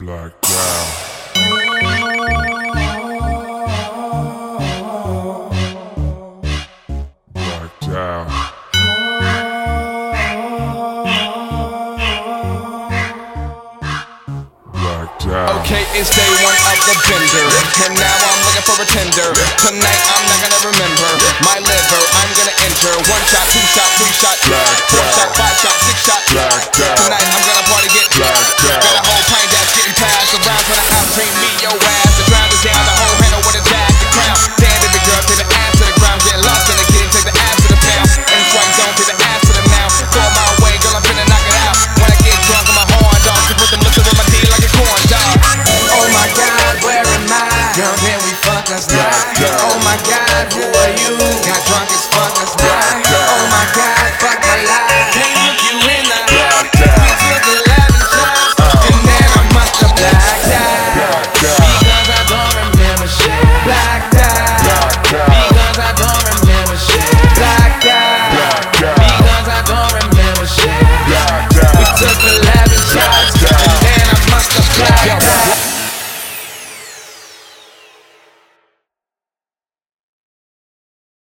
Blacked out. Blacked out. Okay, it's day one of the bender. And now I'm looking for a tender. Tonight I'm not gonna remember my liver. I'm gonna enter. One shot, two shot, three shot, rounds when I outcream me, yo ass. The ground is down, the whole handle with a jack, the crown. Stand every girl to the ass to the ground, get lost in the kitty, take the ass to the pound. And strike zone to the ass to the mouth. Go my way, girl, I'm finna knock it out. When I get drunk, I'm a horn dog. She put them liquor in my teeth like a corn dog. Oh my god, where am I? Girl, can we fuck us now? Oh my god, who are